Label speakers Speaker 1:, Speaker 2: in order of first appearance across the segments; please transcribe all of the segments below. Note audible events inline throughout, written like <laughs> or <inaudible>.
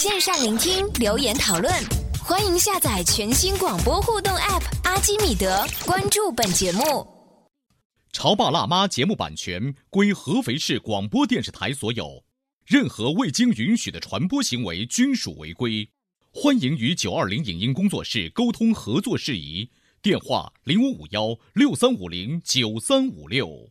Speaker 1: 线上聆听，留言讨论，欢迎下载全新广播互动 App《阿基米德》，关注本节目。
Speaker 2: 《潮爸辣妈》节目版权归合肥市广播电视台所有，任何未经允许的传播行为均属违规。欢迎与九二零影音工作室沟通合作事宜，电话零五五幺六三五零九三五六。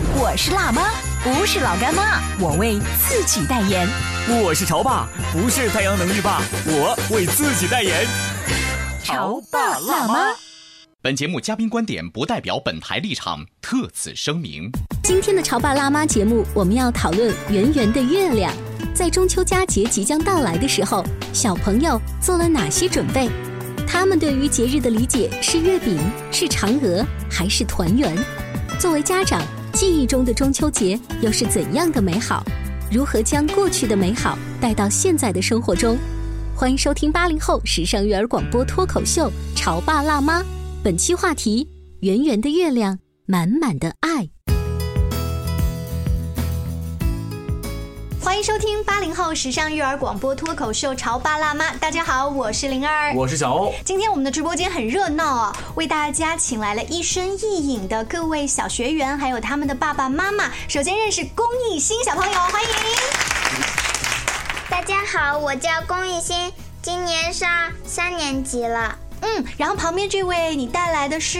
Speaker 1: 我是辣妈，不是老干妈，我为自己代言。
Speaker 3: 我是潮爸，不是太阳能浴霸，我为自己代言。
Speaker 1: 潮爸辣妈。
Speaker 2: 本节目嘉宾观点不代表本台立场，特此声明。
Speaker 4: 今天的潮爸辣妈节目，我们要讨论圆圆的月亮。在中秋佳节即将到来的时候，小朋友做了哪些准备？他们对于节日的理解是月饼、是嫦娥，还是团圆？作为家长，记忆中的中秋节又是怎样的美好？如何将过去的美好带到现在的生活中？欢迎收听八零后时尚育儿广播脱口秀《潮爸辣妈》，本期话题：圆圆的月亮，满满的
Speaker 5: 迎收听八零后时尚育儿广播脱口秀《潮爸辣妈》，大家好，我是灵儿，
Speaker 6: 我是小欧。
Speaker 5: 今天我们的直播间很热闹啊，为大家请来了一身一影的各位小学员，还有他们的爸爸妈妈。首先认识龚艺兴小朋友，欢迎。
Speaker 7: 大家好，我叫龚艺兴，今年上三年级了。
Speaker 5: 嗯，然后旁边这位你带来的是。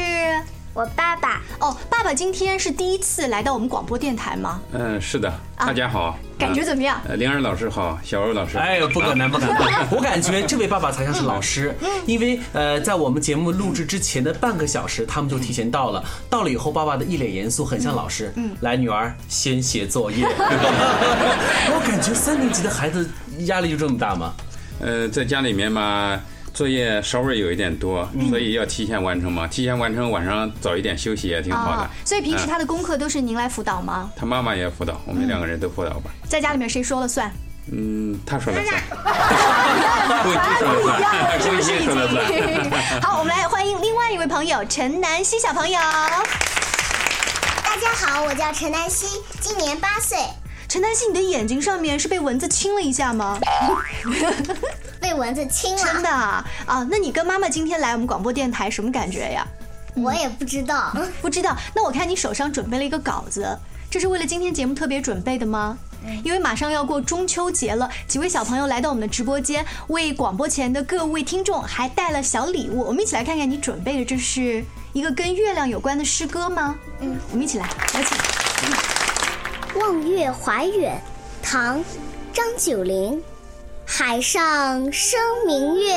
Speaker 7: 我爸爸
Speaker 5: 哦，爸爸今天是第一次来到我们广播电台吗？
Speaker 8: 嗯，是的。大家好，
Speaker 5: 感觉怎么样？
Speaker 8: 呃，灵儿老师好，小欧老师。
Speaker 6: 哎呦，不可能，不可能！<laughs> 我感觉这位爸爸才像是老师，因为呃，在我们节目录制之前的半个小时，他们就提前到了。到了以后，爸爸的一脸严肃，很像老师。嗯，来，女儿先写作业。<laughs> 我感觉三年级的孩子压力就这么大吗？
Speaker 8: 呃，在家里面嘛。作业稍微有一点多，所以要提前完成嘛。提前完成，晚上早一点休息也挺好的。
Speaker 5: 所以平时他的功课都是您来辅导吗？
Speaker 8: 他妈妈也辅导，我们两个人都辅导吧。
Speaker 5: 在家里面谁说了算？
Speaker 8: 嗯，他说？
Speaker 5: 好，我们来欢迎另外一位朋友陈南希小朋友。
Speaker 9: 大家好，我叫陈南希，今年八岁。
Speaker 5: 陈丹希，你的眼睛上面是被蚊子亲了一下吗？<laughs>
Speaker 9: 被蚊子亲了，
Speaker 5: 真的啊？那你跟妈妈今天来我们广播电台什么感觉呀？
Speaker 9: 我也不知道，<laughs>
Speaker 5: 不知道。那我看你手上准备了一个稿子，这是为了今天节目特别准备的吗？因为马上要过中秋节了，几位小朋友来到我们的直播间，为广播前的各位听众还带了小礼物。我们一起来看看你准备的，这是一个跟月亮有关的诗歌吗？嗯，我们一起来，有请。
Speaker 9: 望月怀远，唐，张九龄。海上生明月，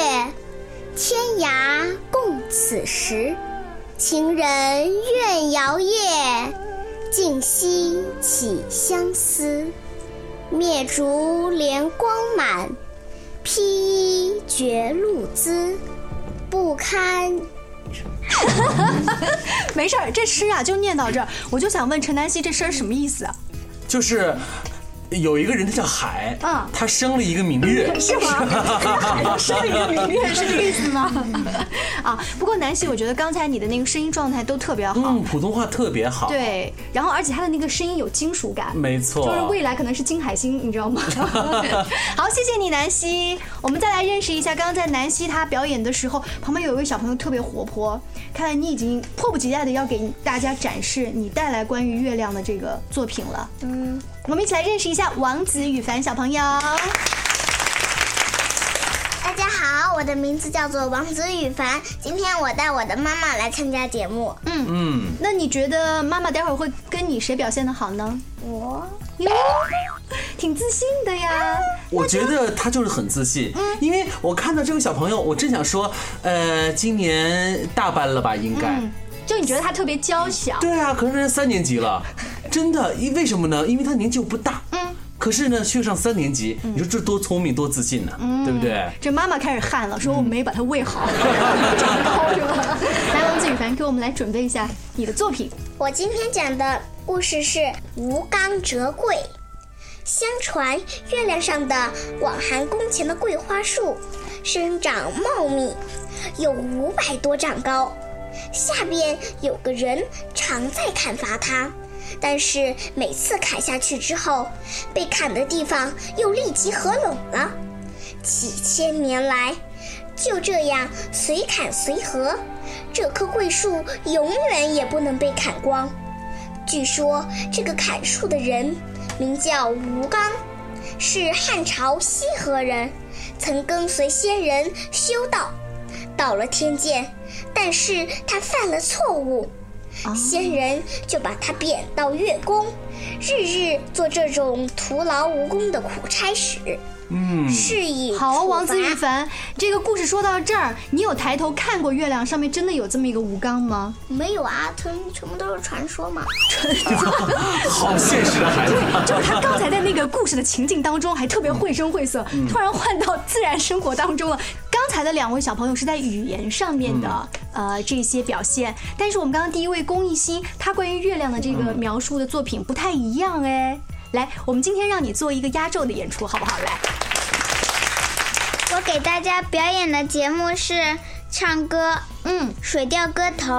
Speaker 9: 天涯共此时。情人怨遥夜，竟夕起相思。灭烛怜光满，披衣觉露滋，不堪。<laughs> <laughs>
Speaker 5: 没事儿，这诗啊就念到这儿。我就想问陈南希，这诗什么意思啊？
Speaker 6: 就是。有一个人，他叫海，嗯，他生了一个明月，
Speaker 5: 是吗？<laughs> 生了一个明月是这个意思吗？<laughs> 啊，不过南希，我觉得刚才你的那个声音状态都特别好，
Speaker 6: 嗯，普通话特别好，
Speaker 5: 对，然后而且他的那个声音有金属感，
Speaker 6: 没错，
Speaker 5: 就是未来可能是金海星，你知道吗？<laughs> 好，谢谢你，南希。我们再来认识一下，刚刚在南希她表演的时候，旁边有一位小朋友特别活泼，看来你已经迫不及待的要给大家展示你带来关于月亮的这个作品了，嗯。我们一起来认识一下王子羽凡小朋友。
Speaker 9: 大家好，我的名字叫做王子羽凡。今天我带我的妈妈来参加节目。嗯
Speaker 5: 嗯，那你觉得妈妈待会儿会跟你谁表现的好呢？
Speaker 9: 我
Speaker 5: 哟，挺自信的呀。
Speaker 6: 我觉得他就是很自信，因为我看到这位小朋友，我正想说，呃，今年大班了吧？应该。
Speaker 5: 就你觉得他特别娇小？
Speaker 6: 对啊，可是人家三年级了。<laughs> 真的，因为什么呢？因为他年纪又不大，嗯，可是呢，却上三年级，你说这多聪明多自信呢，对不对？
Speaker 5: 这妈妈开始汗了，说我没把它喂好，长高是吧？来，王子羽凡，给我们来准备一下你的作品。
Speaker 9: 我今天讲的故事是吴刚折桂。相传月亮上的广寒宫前的桂花树，生长茂密，有五百多丈高。下边有个人常在砍伐它，但是每次砍下去之后，被砍的地方又立即合拢了。几千年来，就这样随砍随合，这棵桂树永远也不能被砍光。据说这个砍树的人。名叫吴刚，是汉朝西河人，曾跟随仙人修道，到了天界，但是他犯了错误，仙人就把他贬到月宫，日日做这种徒劳无功的苦差事。嗯，是以
Speaker 5: 好，王子玉凡，这个故事说到这儿，你有抬头看过月亮上面真的有这么一个吴刚吗？
Speaker 9: 没有啊，全全部都是传说嘛。<laughs>
Speaker 6: 好现实的孩子，<laughs>
Speaker 5: 就是他刚才在那个故事的情境当中还特别绘声绘色，突然换到自然生活当中了。刚才的两位小朋友是在语言上面的呃这些表现，但是我们刚刚第一位龚艺兴，他关于月亮的这个描述的作品不太一样哎。来，我们今天让你做一个压轴的演出，好不好？来，
Speaker 7: 我给大家表演的节目是唱歌，嗯，《水调歌头》。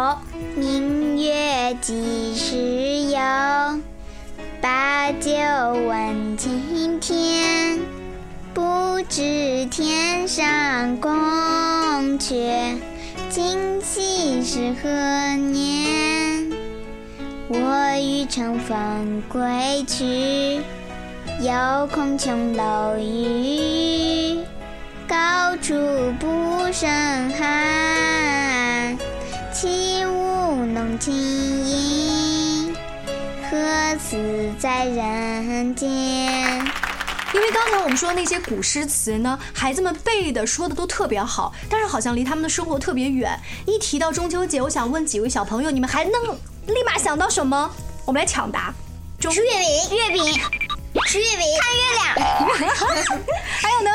Speaker 7: 明月几时有？把酒问青天。不知天上宫阙，今夕是何年？我欲乘风归去，又恐琼楼玉宇，高处不胜寒。起舞弄清影，何似在人间？
Speaker 5: 刚才我们说那些古诗词呢，孩子们背的说的都特别好，但是好像离他们的生活特别远。一提到中秋节，我想问几位小朋友，你们还能？立马想到什么？我们来抢答。
Speaker 9: 吃月饼，月饼，吃月饼，
Speaker 7: 看月亮。
Speaker 5: 还有呢？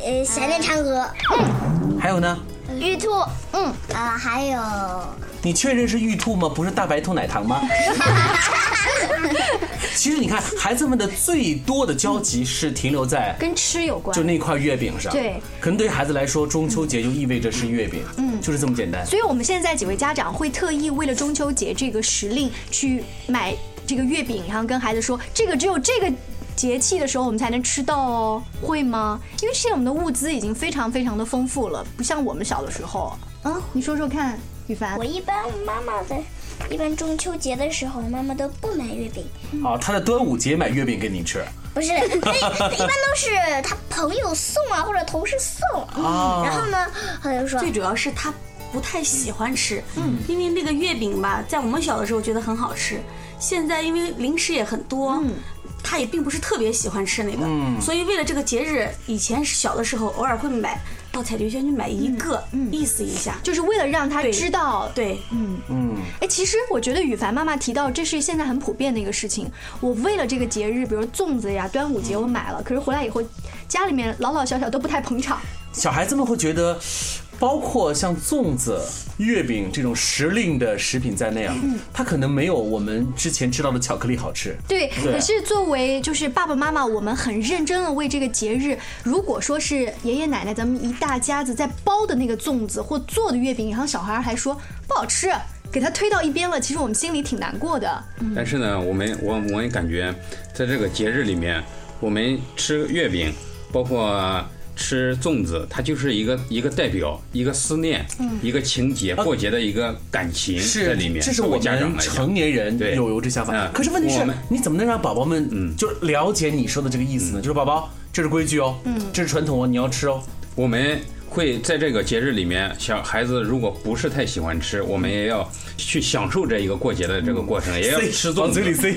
Speaker 9: 呃，想念嫦娥。
Speaker 6: 嗯。还有呢？
Speaker 7: 玉兔。
Speaker 9: 嗯。啊，还有。
Speaker 6: 你确认是玉兔吗？不是大白兔奶糖吗？<laughs> 其实你看，孩子们的最多的交集是停留在
Speaker 5: 跟吃有关，
Speaker 6: 就那块月饼上。
Speaker 5: 对，
Speaker 6: 可能对于孩子来说，中秋节就意味着是月饼，嗯，就是这么简单。
Speaker 5: 所以我们现在几位家长会特意为了中秋节这个时令去买这个月饼，然后跟孩子说，这个只有这个节气的时候我们才能吃到哦，会吗？因为现在我们的物资已经非常非常的丰富了，不像我们小的时候。嗯，你说说看，雨凡。
Speaker 9: 我一般妈妈的。一般中秋节的时候，妈妈都不买月饼。
Speaker 6: 哦，他在端午节买月饼给你吃？
Speaker 9: 不是，一般都是他朋友送啊，或者同事送。啊。然后呢，他就说，
Speaker 10: 最主要是他不太喜欢吃。嗯。因为那个月饼吧，在我们小的时候觉得很好吃，现在因为零食也很多，嗯，他也并不是特别喜欢吃那个。嗯。所以为了这个节日，以前小的时候偶尔会买。到彩菊轩去买一个，意思一下，
Speaker 5: 就是为了让他知道，
Speaker 10: 对，嗯嗯。
Speaker 5: 哎，其实我觉得羽凡妈妈提到这是现在很普遍的一个事情。我为了这个节日，比如粽子呀、端午节，我买了，可是回来以后，家里面老老小小都不太捧场。
Speaker 6: 小孩子们会觉得。包括像粽子、月饼这种时令的食品在内啊，它可能没有我们之前吃到的巧克力好吃。
Speaker 5: 对，可是作为就是爸爸妈妈，我们很认真的为这个节日，如果说是爷爷奶奶咱们一大家子在包的那个粽子或做的月饼，然后小孩还说不好吃，给他推到一边了，其实我们心里挺难过的。
Speaker 8: 但是呢，我们我我也感觉，在这个节日里面，我们吃月饼，包括。吃粽子，它就是一个一个代表，一个思念，一个情节，过节的一个感情在里面。
Speaker 6: 这是我们成年人有有这想法。可是问题是，你怎么能让宝宝们嗯就了解你说的这个意思呢？就是宝宝，这是规矩哦，嗯，这是传统哦，你要吃哦。
Speaker 8: 我们会在这个节日里面，小孩子如果不是太喜欢吃，我们也要去享受这一个过节的这个过程，也要吃粽
Speaker 6: 子，嘴里塞，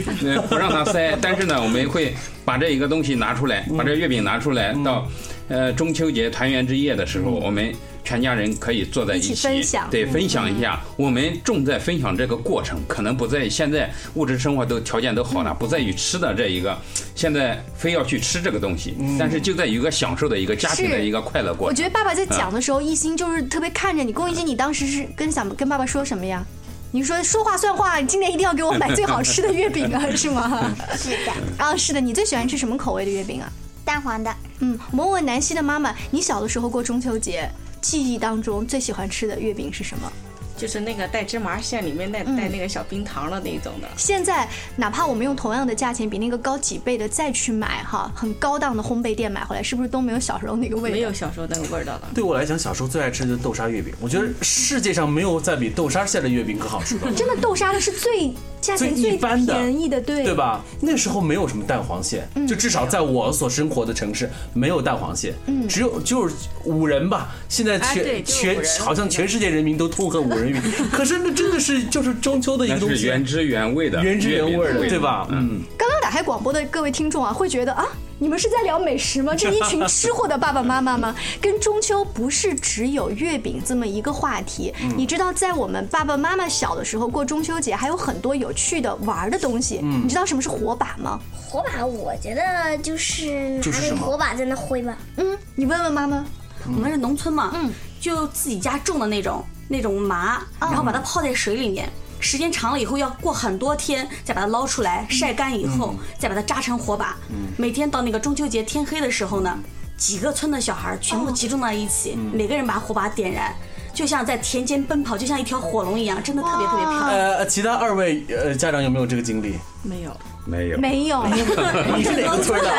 Speaker 8: 不让他塞。但是呢，我们会把这一个东西拿出来，把这月饼拿出来到。呃中秋节团圆之夜的时候，我们全家人可以坐在一起，
Speaker 5: 一起分享
Speaker 8: 对，
Speaker 5: 嗯
Speaker 8: 分享一下。我们重在分享这个过程，可能不在于现在物质生活都条件都好了，不在于吃的这一个，现在非要去吃这个东西，但是就在于一个享受的一个家庭的一个快乐过程。
Speaker 5: 我觉得爸爸在讲的时候，一心就是特别看着你。龚一心，你当时是跟想跟爸爸说什么呀？你说说话算话，你今年一定要给我买最好吃的月饼啊，是吗？<laughs>
Speaker 7: 是的，
Speaker 5: 啊，是的。你最喜欢吃什么口味的月饼啊？
Speaker 7: 蛋黄的。
Speaker 5: 嗯，我们问问南希的妈妈，你小的时候过中秋节，记忆当中最喜欢吃的月饼是什么？
Speaker 11: 就是那个带芝麻馅，里面带
Speaker 5: 嗯
Speaker 11: 带那个小冰糖的那种的。
Speaker 5: 现在哪怕我们用同样的价钱，比那个高几倍的再去买哈，很高档的烘焙店买回来，是不是都没有小时候那个味道？
Speaker 11: 没有小时候那个味道了。
Speaker 6: 对我来讲，小时候最爱吃的就是豆沙月饼。我觉得世界上没有再比豆沙馅的月饼更好吃的了。
Speaker 5: 真的豆沙的是最价钱
Speaker 6: 最一般的
Speaker 5: 便宜的，对
Speaker 6: 对？吧？那时候没有什么蛋黄蟹，就至少在我所生活的城市没有蛋黄蟹，只有就是五仁吧。现在全、全好像全世界人民都痛恨五仁月饼，<laughs> 可是那真的是就是中秋的一个东西，
Speaker 8: 原汁原味的，
Speaker 6: 原汁原味的，对吧？嗯，
Speaker 5: 刚刚打开广播的各位听众啊，会觉得啊，你们是在聊美食吗？<laughs> 这是一群吃货的爸爸妈妈吗？跟中秋不是只有月饼这么一个话题。
Speaker 6: 嗯
Speaker 5: 你知道，在我们爸爸妈妈小的时候过中秋节，还有很多有趣的玩的东西。
Speaker 6: 嗯
Speaker 5: 你知道什么是火把吗？
Speaker 9: 火把，我觉得就是拿那个
Speaker 6: 就是
Speaker 9: 火把在那挥吧。
Speaker 5: 嗯，你问问妈妈。
Speaker 10: 我们是农村嘛，嗯，就自己家种的那种那种麻，然后把它泡在水里面。时间长了以后，要过很多天再把它捞出来，晒干以后，再把它扎成火把。每天到那个中秋节天黑的时候呢，几个村的小孩全部集中到一起，每个人把火把点燃，就像在田间奔跑，就像一条火龙一样，真的特别特别漂亮。
Speaker 6: 呃，其他二位呃家长有没有这个经历？
Speaker 11: 没有，
Speaker 8: 没有。
Speaker 5: 没有，<laughs>
Speaker 6: 你是哪个村的？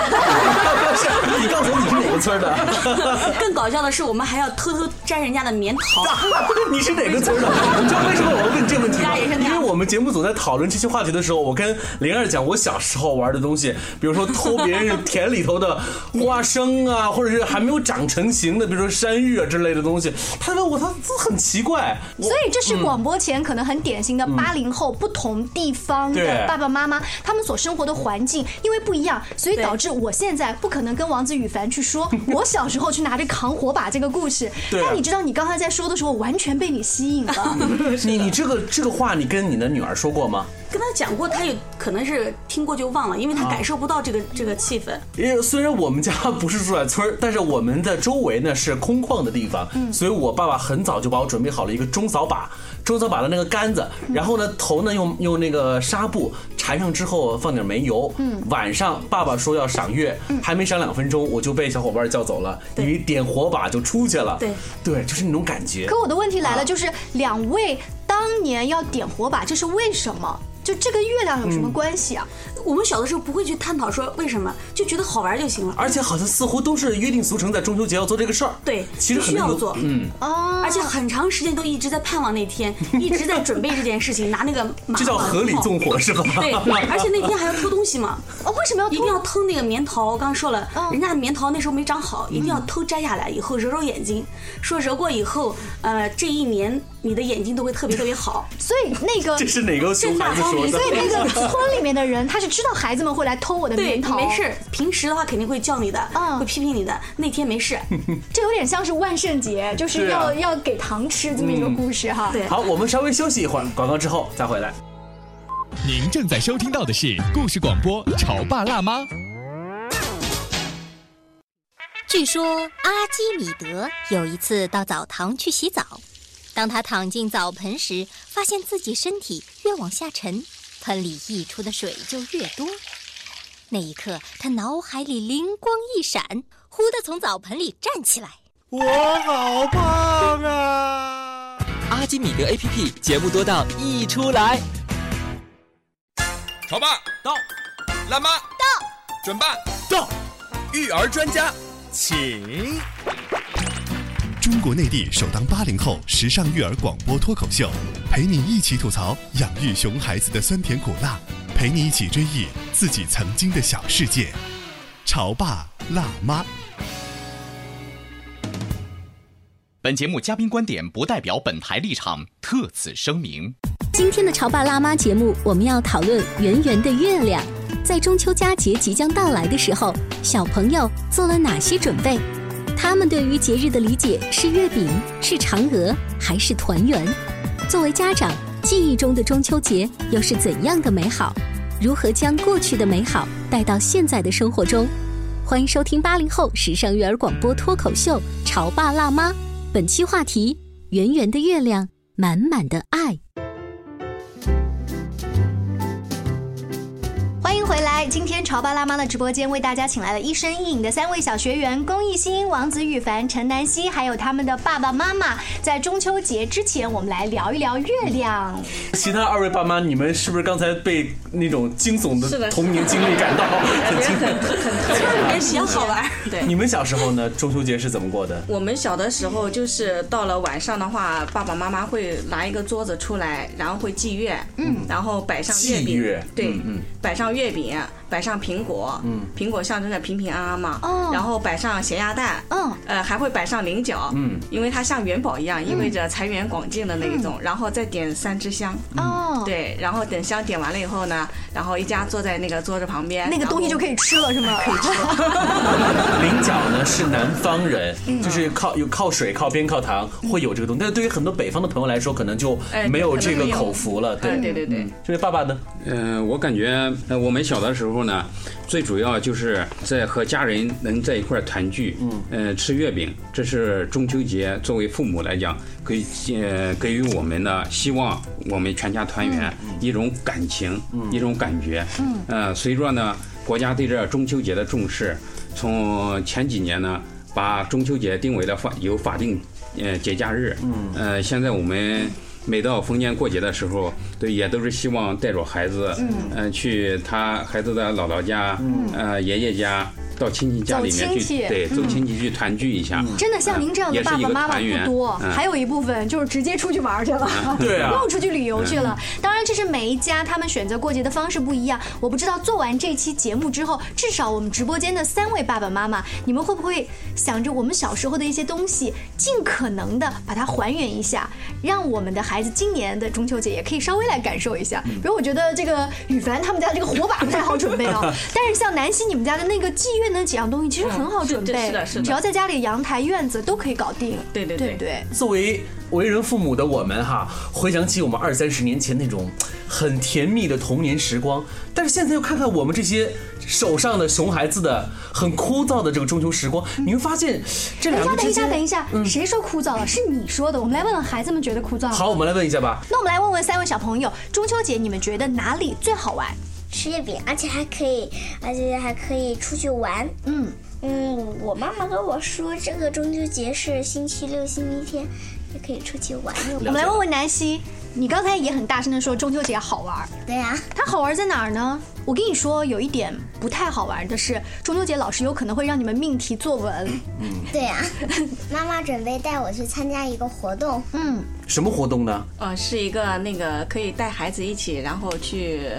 Speaker 6: 不是，你告诉我你是哪个村的？<laughs>
Speaker 10: 更搞笑的是，我们还要偷偷摘人家的棉桃。<laughs>
Speaker 6: 你是哪个村的？你知道为什么我要问这个问题吗因为我们节目组在讨论这些话题的时候，我跟灵儿讲我小时候玩的东西，比如说偷别人田里头的花生啊，或者是还没有长成型的，比如说山芋啊之类的东西。他问我，他这很奇怪。
Speaker 5: 所以这是广播前可能很典型的八零后不同地方的爸爸妈妈，他们所生活的环境因为不一样，所以导致我现在不可能跟王子羽凡去说 <laughs> 我小时候去拿着扛火把这个故事。
Speaker 6: 对啊
Speaker 5: 但你知道，你刚才在说的时候，完全被你吸引了。<laughs>
Speaker 6: 你你这个这个话，你跟你的女儿说过吗？
Speaker 10: 跟他讲过，他也可能是听过就忘了，因为他
Speaker 6: 啊
Speaker 10: 感受不到这个这个气氛。
Speaker 6: 因为虽然我们家不是住在村儿，但是我们的周围呢是空旷的地方，嗯所以我爸爸很早就把我准备好了一个中扫把，中扫把的那个杆子，然后呢头呢用用那个纱布缠上之后放点煤油，嗯晚上爸爸说要赏月，还没赏两分钟我就被小伙伴叫走了，因为点火把就出去了，
Speaker 10: 对
Speaker 6: 对，就是那种感觉。
Speaker 5: 可我的问题来了，
Speaker 6: 啊
Speaker 5: 就是两位当年要点火把，这是为什么？就这跟月亮有
Speaker 6: 嗯
Speaker 5: 什么关系啊？
Speaker 10: 我们小的时候不会去探讨说为什么，就觉得好玩就行了。
Speaker 6: 而且好像似乎都是约定俗成，在中秋节要做这个事儿。
Speaker 10: 对
Speaker 6: 其实很多
Speaker 10: 必须要做
Speaker 6: 嗯，
Speaker 5: 哦，
Speaker 10: 而且很长时间都一直在盼望那天，<laughs> 一直在准备这件事情，拿那个麻
Speaker 6: 这叫合理纵火是吧？
Speaker 10: 对，而且那天还要偷东西嘛，
Speaker 5: 哦，为什么要
Speaker 10: 一定要偷那个棉桃。我刚刚说了，
Speaker 5: 嗯
Speaker 10: 人家的棉桃那时候没长好，一定要偷摘下来以后揉揉眼睛，说揉过以后，呃，这一年你的眼睛都会特别特别好。
Speaker 5: 所以那个
Speaker 6: 这是哪个熊孩子说的？
Speaker 5: 所以那个村里面的人，他是知道孩子们会来偷我的
Speaker 10: 对，
Speaker 5: 棉桃，
Speaker 10: 你没事，平时的话肯定会叫你的，
Speaker 5: 嗯
Speaker 10: 会批评你的。那天没事，<laughs>
Speaker 5: 这有点像是万圣节，就是
Speaker 6: 是啊
Speaker 5: 要要给糖吃这么一个故事哈。
Speaker 10: 对
Speaker 6: 好，我们稍微休息一会儿，广告之后再回来。
Speaker 2: 您正在收听到的是故事广播《潮爸辣妈》。
Speaker 4: 据说阿基米德有一次到澡堂去洗澡，当他躺进澡盆时，发现自己身体越往下沉，盆里溢出的水就越多。那一刻，他脑海里灵光一闪，忽地从澡盆里站起来。
Speaker 12: 我好胖啊！阿基米德 APP 节目多到溢出来。
Speaker 13: 潮爸
Speaker 6: 到，
Speaker 13: 辣妈到，准爸
Speaker 12: 到，
Speaker 13: 育儿专家请。
Speaker 14: 中国内地首档八零后时尚育儿广播脱口秀，陪你一起吐槽养育熊孩子的酸甜苦辣，陪你一起追忆自己曾经的小世界。潮爸辣妈。
Speaker 2: 本节目嘉宾观点不代表本台立场，特此声明。
Speaker 4: 今天的潮爸辣妈节目，我们要讨论圆圆的月亮。在中秋佳节即将到来的时候，小朋友做了哪些准备？他们对于节日的理解是月饼、是嫦娥，还是团圆？作为家长，记忆中的中秋节又是怎样的美好？如何将过去的美好带到现在的生活中？欢迎收听八零后时尚育儿广播脱口秀《潮爸辣妈》，本期话题：圆圆的月亮，满满的爱。
Speaker 5: 欢迎回来！今天潮爸辣妈的直播间为大家请来了一身一影的三位小学员：龚艺兴、王子羽凡、陈南希，还有他们的爸爸妈妈。在中秋节之前，我们来聊一聊月亮。
Speaker 6: 其他二位爸妈，你们是不是刚才被那种惊悚
Speaker 11: 的
Speaker 6: 的童年经历感到很惊
Speaker 11: 很很特别，比较好玩。对，
Speaker 6: 你们小时候呢？中秋节是怎么过的？
Speaker 11: 我们小的时候就是到了晚上的话，爸爸妈妈会拿一个桌子出来，然后会祭月，嗯，然后摆上月饼
Speaker 6: 祭月，
Speaker 11: 对，
Speaker 6: 嗯嗯
Speaker 11: 摆上月饼，摆上苹果，
Speaker 6: 嗯
Speaker 11: 苹果象征着平平安安嘛，
Speaker 5: 哦
Speaker 11: 然后摆上咸鸭蛋，
Speaker 5: 嗯，
Speaker 11: 呃，还会摆上菱角，
Speaker 6: 嗯
Speaker 11: 因为它像元宝一样，意味着财源广进的那一种，然后再点三支香，
Speaker 5: 哦，
Speaker 11: 对，然后等香点完了以后呢，然后一家坐在那个桌子旁边，
Speaker 5: 那个东西就可
Speaker 11: 以。
Speaker 5: 吃了，是吗？可以吃。<laughs>
Speaker 6: 菱角呢是南方人，
Speaker 11: 嗯
Speaker 6: 就是靠有靠水、靠边、靠糖，会有这个东西。但是对于很多北方的朋友来说，可能就
Speaker 11: 哎
Speaker 6: 没有这个口福了。对
Speaker 11: 哎对对对
Speaker 6: 嗯这位爸爸呢？
Speaker 8: 呃，我感觉呃，我们小的时候呢，最主要就是在和家人能在一块儿团聚，嗯，呃，吃月饼，这是中秋节作为父母来讲，给呃给予我们的希望，我们全家团圆、一种感情，一种感觉，嗯，呃，随着呢国家对这中秋节的重视，从前几年呢，把中秋节定为了法有法定呃节假日，嗯，呃，现在我们。每到逢年过节的时候，对，也都是希望带着孩子，嗯、呃，去他孩子的姥姥家，嗯、呃，爷爷家，到亲戚家里面去，
Speaker 5: 走亲戚
Speaker 8: 对，走亲戚去团聚一下。
Speaker 5: 真的像您这样的爸爸妈妈不多，
Speaker 8: 嗯
Speaker 5: 还有一部分就是直接出去玩去了，<laughs>
Speaker 6: 对啊
Speaker 5: 又出去旅游去了。当然，这是每一家他们选择过节的方式不一样。我不知道做完这期节目之后，至少我们直播间的三位爸爸妈妈，你们会不会想着我们小时候的一些东西，尽可能的把它还原一下，让我们的孩子今年的中秋节也可以稍微来感受一下。
Speaker 6: 嗯
Speaker 5: 比如我觉得这个羽凡他们家这个火把不太好准备哦，<laughs> 但是像南希你们家的那个祭月那几样东西，其实很好准备，
Speaker 11: 嗯是的是的
Speaker 5: 只要在家里阳台院子都可以搞定。
Speaker 11: 对对对
Speaker 5: 对对。
Speaker 6: 作为为人父母的我们哈，回想起我们二三十年前那种很甜蜜的童年时光，但是现在又看看我们这些手上的熊孩子的很枯燥的这个中秋时光，你会发现这
Speaker 5: 等一下，等一下。等一下，谁说枯燥了？是你说的。我们来问问孩子们觉得枯燥。
Speaker 6: 好，我们来问一下吧。
Speaker 5: 那我们来问问三位小朋友，中秋节你们觉得哪里最好玩？
Speaker 7: 吃月饼，而且还可以，而且还可以出去玩。
Speaker 5: 嗯
Speaker 7: 嗯，我妈妈跟我说，这个中秋节是星期六、星期天，也可以出去玩。
Speaker 5: 我们来问问南希，你刚才也很大声的说中秋节好玩，
Speaker 7: 对呀、
Speaker 5: 它好玩在哪儿呢？我跟你说，有一点不太好玩的是，中秋节老师有可能会让你们命题作文。
Speaker 7: 嗯对呀、妈妈准备带我去参加一个活动。
Speaker 5: 嗯，
Speaker 6: 什么活动呢？
Speaker 11: 呃，是一个那个可以带孩子一起，然后去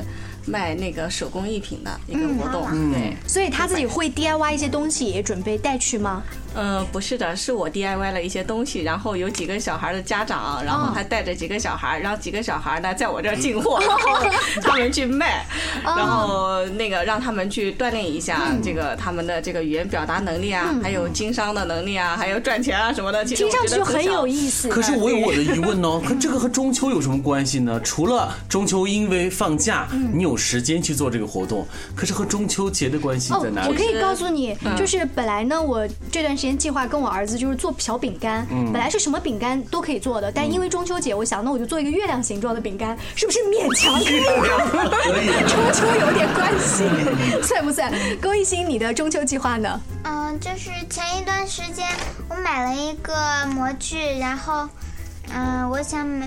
Speaker 11: 卖那个手工艺品的一个活动。对，
Speaker 5: 所以他自己会 DIY 一些东西，也准备带去吗？
Speaker 11: 呃，不是的，是我 DIY 了一些东西，然后有几个小孩的家长，然后还带着几个小孩，然后几个小孩呢在我这儿进货，他们去卖，然后那个让他们去锻炼一下这个他们的这个语言表达能力啊，还有经商的能力啊，还有赚钱啊什么的。其实
Speaker 5: 听
Speaker 11: 我
Speaker 5: 上去很有意思。
Speaker 6: 可是我有我的疑问哦，可这个和中秋有什么关系呢？除了中秋因为放假，你有时间去做这个活动，可是和中秋节的关系
Speaker 5: 哦
Speaker 6: 在哪，里？
Speaker 5: 我可以告诉你，就是本来呢，我这段时间计划跟我儿子就是做小饼干，
Speaker 6: 嗯
Speaker 5: 本来是什么饼干都可以做的，但因为中秋节，我想那我就做一个月亮形状的饼干，是不是勉强可以？<laughs> 中秋有点关系，<laughs> 算不算？龚艺兴，你的中秋计划呢？
Speaker 7: 嗯，就是前一段时间我买了一个模具，然后，嗯，我想买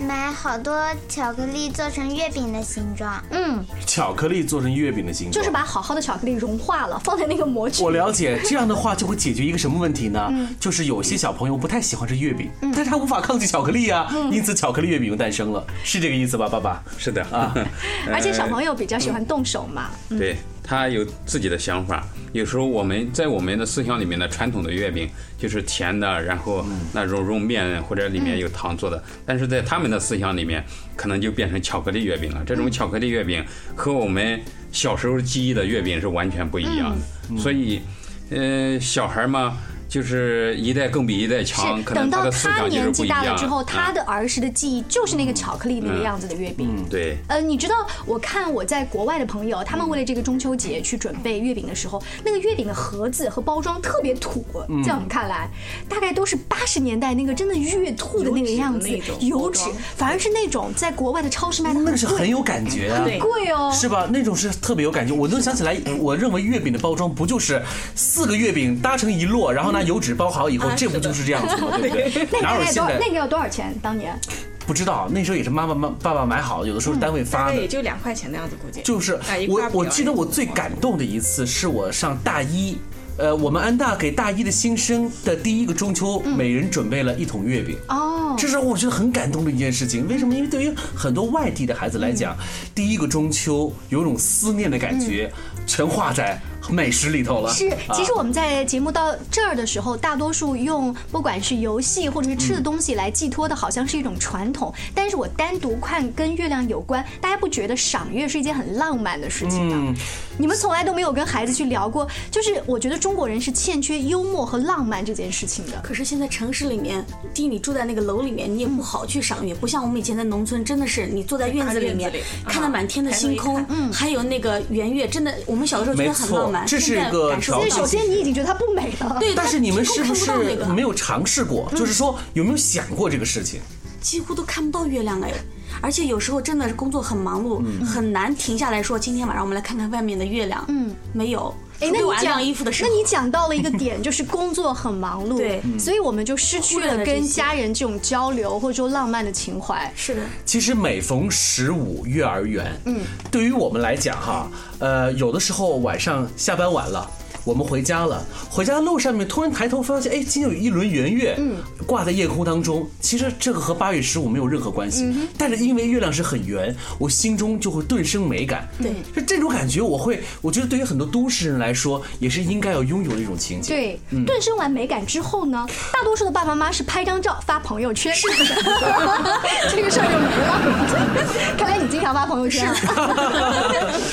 Speaker 7: 买好多巧克力做成月饼的形状。
Speaker 5: 嗯，
Speaker 6: 巧克力做成月饼的形状，
Speaker 5: 就是把好好的巧克力融化了，放在那个模具。
Speaker 6: 我了解，这样的话就会解决一个什么问题呢？
Speaker 5: 嗯。
Speaker 6: 就是有些小朋友不太喜欢吃月饼，但是他无法抗拒巧克力啊，
Speaker 5: 嗯。
Speaker 6: 因此巧克力月饼就诞生了，是这个意思吧，爸爸？
Speaker 8: 是的。
Speaker 6: 啊，<laughs>
Speaker 5: 而且小朋友比较喜欢动手嘛。嗯。
Speaker 8: 对他有自己的想法。有时候我们在我们的思想里面的传统的月饼就是甜的，然后那种用面或者里面有糖做的，但是在他们的思想里面，可能就变成巧克力月饼了。这种巧克力月饼和我们小时候记忆的月饼是完全不一样的，所以，呃，小孩嘛。就是一代更比一代强，
Speaker 5: 是等到他年纪大了。之后，他
Speaker 8: 嗯
Speaker 5: 的儿时的记忆就是那个巧克力那个样子的月饼。
Speaker 8: 对，
Speaker 5: 呃，你知道，我看我在国外的朋友，他们为了这个中秋节去准备月饼的时候，那个月饼的盒子和包装特别土，
Speaker 11: 嗯
Speaker 5: 在我们看来，大概都是八十年代那个真的月兔的那个样子
Speaker 11: 油纸
Speaker 5: 反而是那种在国外的超市卖的
Speaker 6: 那个是很有感觉啊，
Speaker 5: 很贵哦。
Speaker 6: 是吧？那种是特别有感觉。我能想起来，我认为月饼的包装不就是四个月饼搭成一摞，然后拿油纸包好以后，
Speaker 5: 啊
Speaker 6: 这不就是这样子吗？对不对？<laughs>
Speaker 5: 那个
Speaker 6: 哪有现在
Speaker 5: 大概多那个要多少钱？当年
Speaker 6: 不知道？那时候也是妈妈妈爸爸买好，有的时候是单位发的
Speaker 11: 也。就两块钱的样子，估计
Speaker 6: 就是我我记得我最感动的一次是我上大一。呃，我们安大给大一的新生的第一个中秋，每人准备了一桶月饼。
Speaker 5: 哦，
Speaker 6: 这是我觉得很感动的一件事情。为什么？因为对于很多外地的孩子来讲，第一个中秋有种思念的感觉，全化在 <laughs> 美食里头了。
Speaker 5: 是，其实
Speaker 6: 啊
Speaker 5: 我们在节目到这儿的时候，大多数用不管是游戏或者是吃的东西来寄托的，好像是一种传统。但是我单独看跟月亮有关，大家不觉得赏月是一件很浪漫的事情吗？
Speaker 6: 嗯，
Speaker 5: 你们从来都没有跟孩子去聊过，就是我觉得中国人是欠缺幽默和浪漫这件事情的。
Speaker 10: 可是现在城市里面，第一你住在那个楼里面，你也不好去赏月，不像我们以前在农村，真的是你坐在院子里面看到满天的星空，嗯，还有那个圆月，真的，我们小的时候觉得很浪漫。
Speaker 6: 这是一个
Speaker 10: 感受不到
Speaker 5: 所以首先你已经觉得它不美了，
Speaker 10: 对，
Speaker 6: 但是你们是不是没有尝试过？就是说有没有想过这个事情？
Speaker 10: 几乎都看不到月亮哎。而且有时候真的是工作很忙碌，
Speaker 6: 嗯
Speaker 10: 很难停下来说今天晚上我们来看看外面的月亮。嗯，没有。
Speaker 5: 哎，那你讲
Speaker 10: 衣服的时
Speaker 5: 那，你讲到了一个点，<laughs> 就是工作很忙碌，
Speaker 10: 对
Speaker 5: 所以我们就失去了跟家人这种交流或者说浪漫的情怀。
Speaker 10: 是的，
Speaker 6: 其实每逢十五月儿圆，嗯，对于我们来讲哈，呃，有的时候晚上下班晚了。我们回家了，回家的路上面突然抬头发现，哎，今天有一轮圆月，嗯，挂在夜空当中。其实这个和八月十五没有任何关系，但是因为月亮是很圆，我心中就会顿生美感。
Speaker 10: 对，
Speaker 6: 就这种感觉，我会，我觉得对于很多都市人来说，也是应该要拥有的一种情景。
Speaker 5: 对，
Speaker 6: 嗯
Speaker 5: 顿生完美感之后呢，大多数的爸爸妈妈是拍张照发朋友圈，是的，<laughs> 这个事儿就没了。看来你经常发朋友圈。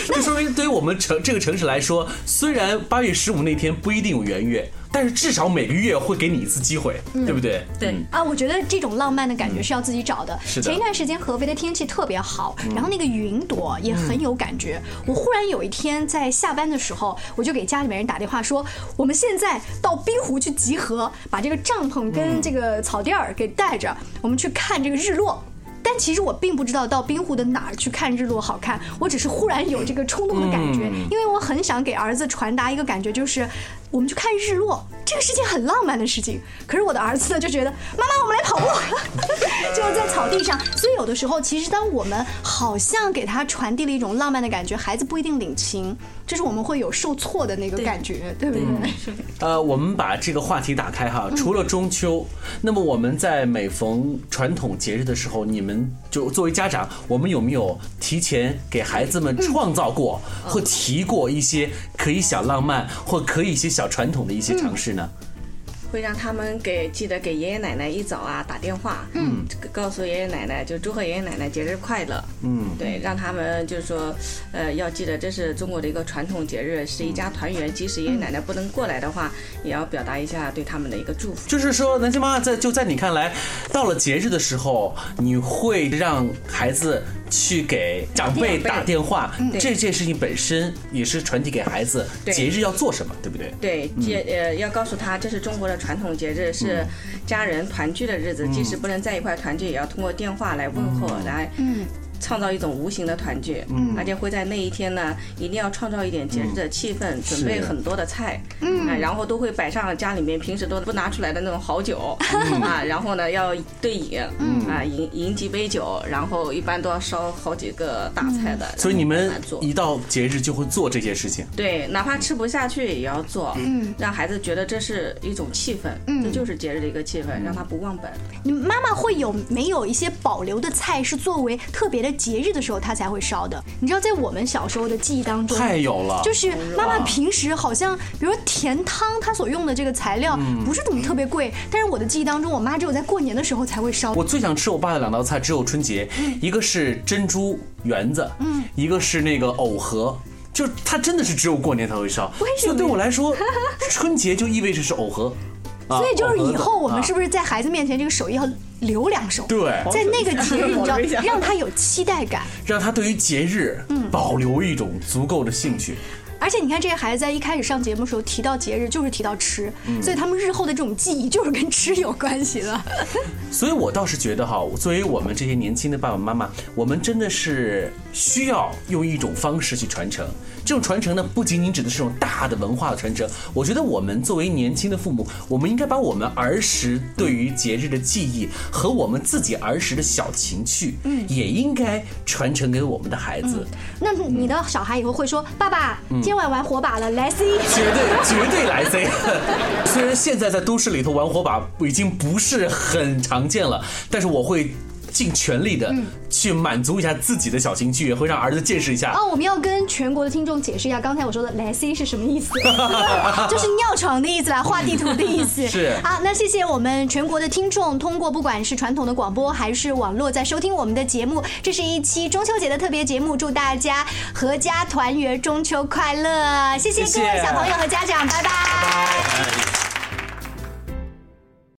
Speaker 6: 这 <laughs> 说明对于我们城这个城市来说，虽然八月十五那天不一定有圆月，但是至少每个月会给你一次机会，对不对？
Speaker 11: 对
Speaker 5: 啊，我觉得这种浪漫的感觉是要自己找的。
Speaker 6: 是的
Speaker 5: 前一段时间合肥的天气特别好，然后那个云朵也很有感觉。我忽然有一天在下班的时候，我就给家里面人打电话说，我们现在到滨湖去集合，把这个帐篷跟这个草垫儿给带着，我们去看这个日落。但其实我并不知道到滨湖的哪儿去看日落好看，我只是忽然有这个冲动的感觉，
Speaker 6: 嗯。
Speaker 5: 因为我很想给儿子传达一个感觉，就是我们去看日落，这个是件很浪漫的事情。可是我的儿子呢就觉得，妈妈，我们来跑步，<laughs> 就在草地上。所以有的时候，其实当我们好像给他传递了一种浪漫的感觉，孩子不一定领情，这是我们会有受挫的那个感觉，对不对？<laughs>
Speaker 6: 呃，我们把这个话题打开哈，除了中秋，那么我们在每逢传统节日的时候，你们就作为家长，我们有没有提前给孩子们创造过或提过一些可以小浪漫或可以一些小传统的一些尝试呢？
Speaker 11: 会让他们给记得给爷爷奶奶一早啊打电话，嗯，告诉爷爷奶奶就祝贺爷爷奶奶节日快乐，
Speaker 6: 嗯，
Speaker 11: 对，让他们就是说，呃，要记得这是中国的一个传统节日，是一家团圆。即使爷爷奶奶不能过来的话，也要表达一下对他们的一个祝福。
Speaker 6: 就是说，南京妈妈在就在你看来，到了节日的时候，你会让孩子去给长辈打电话，
Speaker 11: 对。
Speaker 6: 这件事情本身也是传递给孩子节日要做什么，对不对？
Speaker 11: 对，节呃要告诉他这是中国的传统节日，是家人团聚的日子，即使不能在一块团聚，也要通过电话来问候，来创造一种无形的团聚。嗯。而且会在那一天呢，一定要创造一点节日的气氛，准备很多的菜，啊，然后都会摆上家里面平时都不拿出来的那种好酒，啊，然后呢要对饮，啊饮饮几杯酒，然后一般都要烧好几个大菜的，
Speaker 6: 所以你们一到节日就会做这件事情。
Speaker 11: 对，哪怕吃不下去也要做，
Speaker 5: 嗯。
Speaker 11: 让孩子觉得这是一种气氛，
Speaker 5: 嗯。
Speaker 11: 这就是节日的一个气氛，让他不忘本。
Speaker 5: 你妈妈会有没有一些保留的菜是作为特别的节日的时候他才会烧的？你知道，在我们小时候的记忆当中，
Speaker 6: 太有了
Speaker 5: 就是妈妈平时好像，比如说甜汤，她所用的这个材料
Speaker 6: 嗯
Speaker 5: 不是怎么特别贵，但是我的记忆当中，我妈只有在过年的时候才会烧。
Speaker 6: 我最想吃我爸的两道菜，只有春节，一个是珍珠圆子，
Speaker 5: 嗯
Speaker 6: 一个是那个藕盒。就它真的是只有过年才会烧，
Speaker 5: 为什么
Speaker 6: 所以对我来说，春节就意味着是藕盒。啊 <laughs>
Speaker 5: 所以就是以后我们
Speaker 6: 啊
Speaker 5: 是不是在孩子面前这个手艺要留两手？
Speaker 6: 对
Speaker 5: 在那个节日，你知道 <laughs> 让他有期待感。
Speaker 6: 让他对于节日保留一种足够的兴趣。
Speaker 5: 而且你看，这些孩子在一开始上节目的时候提到节日，就是提到吃，
Speaker 6: 嗯
Speaker 5: 所以他们日后的这种记忆就是跟吃有关系的。<laughs>
Speaker 6: 所以我倒是觉得哈，作为我们这些年轻的爸爸妈妈，我们真的是需要用一种方式去传承。这种传承呢，不仅仅指的是这种大的文化的传承。我觉得我们作为年轻的父母，我们应该把我们儿时对于节日的记忆和我们自己儿时的小情趣，嗯，也应该传承给我们的孩子。
Speaker 5: 那你的小孩以后会说：“爸爸，
Speaker 6: 嗯
Speaker 5: 今晚玩火把了，来 C。”
Speaker 6: 绝对绝对来 C。<laughs> 虽然现在在都市里头玩火把已经不是很常见了，但是我会尽全力的去满足一下自己的小情趣，也会让儿子见识一下。
Speaker 5: 哦，我们要跟全国的听众解释一下，刚才我说的“来 C” 是什么意思？<laughs> 就是尿床的意思啦，画地图的意思。
Speaker 6: 是
Speaker 5: 好，那谢谢我们全国的听众，通过不管是传统的广播还是网络，在收听我们的节目。这是一期中秋节的特别节目，祝大家阖家团圆，中秋快乐！谢谢各位小朋友和家长，拜拜
Speaker 6: 拜拜